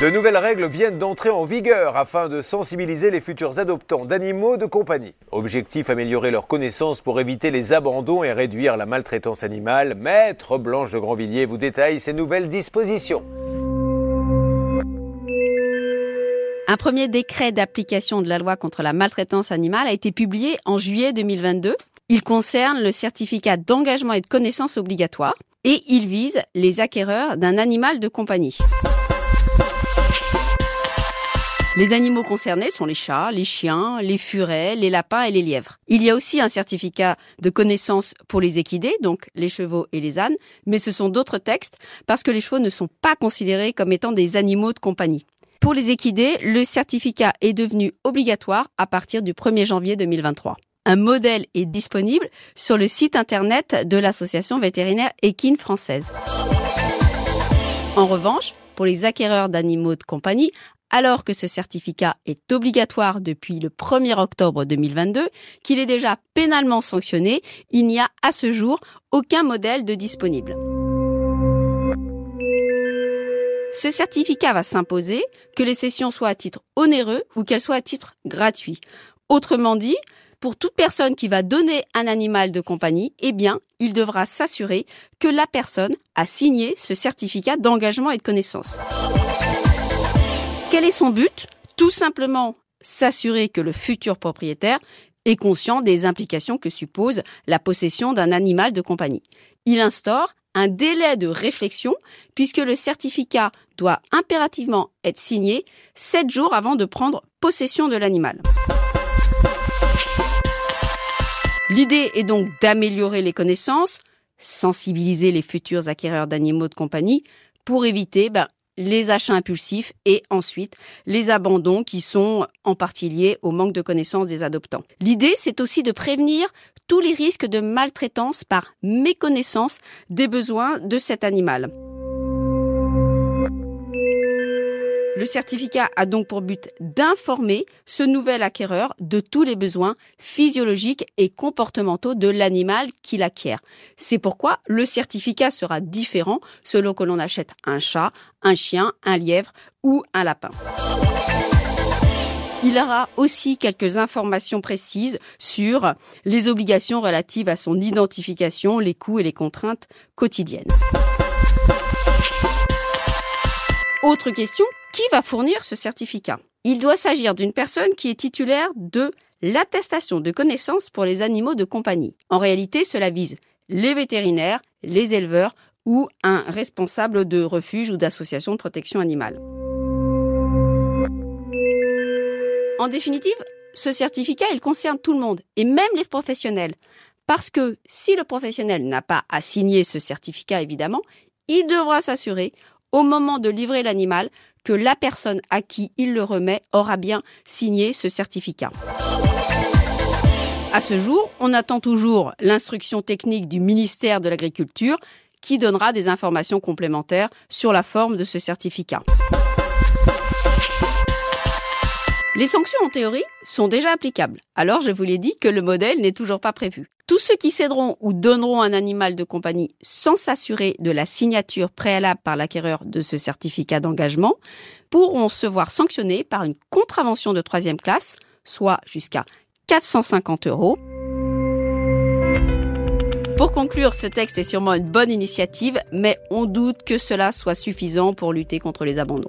De nouvelles règles viennent d'entrer en vigueur afin de sensibiliser les futurs adoptants d'animaux de compagnie. Objectif améliorer leur connaissance pour éviter les abandons et réduire la maltraitance animale. Maître Blanche de Grandvilliers vous détaille ces nouvelles dispositions. Un premier décret d'application de la loi contre la maltraitance animale a été publié en juillet 2022. Il concerne le certificat d'engagement et de connaissance obligatoire et il vise les acquéreurs d'un animal de compagnie. Les animaux concernés sont les chats, les chiens, les furets, les lapins et les lièvres. Il y a aussi un certificat de connaissance pour les équidés, donc les chevaux et les ânes, mais ce sont d'autres textes parce que les chevaux ne sont pas considérés comme étant des animaux de compagnie. Pour les équidés, le certificat est devenu obligatoire à partir du 1er janvier 2023. Un modèle est disponible sur le site internet de l'association vétérinaire équine française. En revanche, pour les acquéreurs d'animaux de compagnie, alors que ce certificat est obligatoire depuis le 1er octobre 2022, qu'il est déjà pénalement sanctionné, il n'y a à ce jour aucun modèle de disponible. Ce certificat va s'imposer que les sessions soient à titre onéreux ou qu'elles soient à titre gratuit. Autrement dit, pour toute personne qui va donner un animal de compagnie, eh bien, il devra s'assurer que la personne a signé ce certificat d'engagement et de connaissance. Quel est son but? Tout simplement s'assurer que le futur propriétaire est conscient des implications que suppose la possession d'un animal de compagnie. Il instaure un délai de réflexion puisque le certificat doit impérativement être signé sept jours avant de prendre possession de l'animal. L'idée est donc d'améliorer les connaissances, sensibiliser les futurs acquéreurs d'animaux de compagnie pour éviter ben, les achats impulsifs et ensuite les abandons qui sont en partie liés au manque de connaissance des adoptants. L'idée, c'est aussi de prévenir tous les risques de maltraitance par méconnaissance des besoins de cet animal. Le certificat a donc pour but d'informer ce nouvel acquéreur de tous les besoins physiologiques et comportementaux de l'animal qu'il acquiert. C'est pourquoi le certificat sera différent selon que l'on achète un chat, un chien, un lièvre ou un lapin. Il aura aussi quelques informations précises sur les obligations relatives à son identification, les coûts et les contraintes quotidiennes. Autre question, qui va fournir ce certificat? Il doit s'agir d'une personne qui est titulaire de l'attestation de connaissance pour les animaux de compagnie. En réalité, cela vise les vétérinaires, les éleveurs ou un responsable de refuge ou d'association de protection animale. En définitive, ce certificat, il concerne tout le monde, et même les professionnels. Parce que si le professionnel n'a pas à signer ce certificat, évidemment, il devra s'assurer au moment de livrer l'animal que la personne à qui il le remet aura bien signé ce certificat. À ce jour, on attend toujours l'instruction technique du ministère de l'Agriculture qui donnera des informations complémentaires sur la forme de ce certificat. Les sanctions en théorie sont déjà applicables. Alors je vous l'ai dit que le modèle n'est toujours pas prévu. Tous ceux qui céderont ou donneront un animal de compagnie sans s'assurer de la signature préalable par l'acquéreur de ce certificat d'engagement pourront se voir sanctionnés par une contravention de troisième classe, soit jusqu'à 450 euros. Pour conclure, ce texte est sûrement une bonne initiative, mais on doute que cela soit suffisant pour lutter contre les abandons.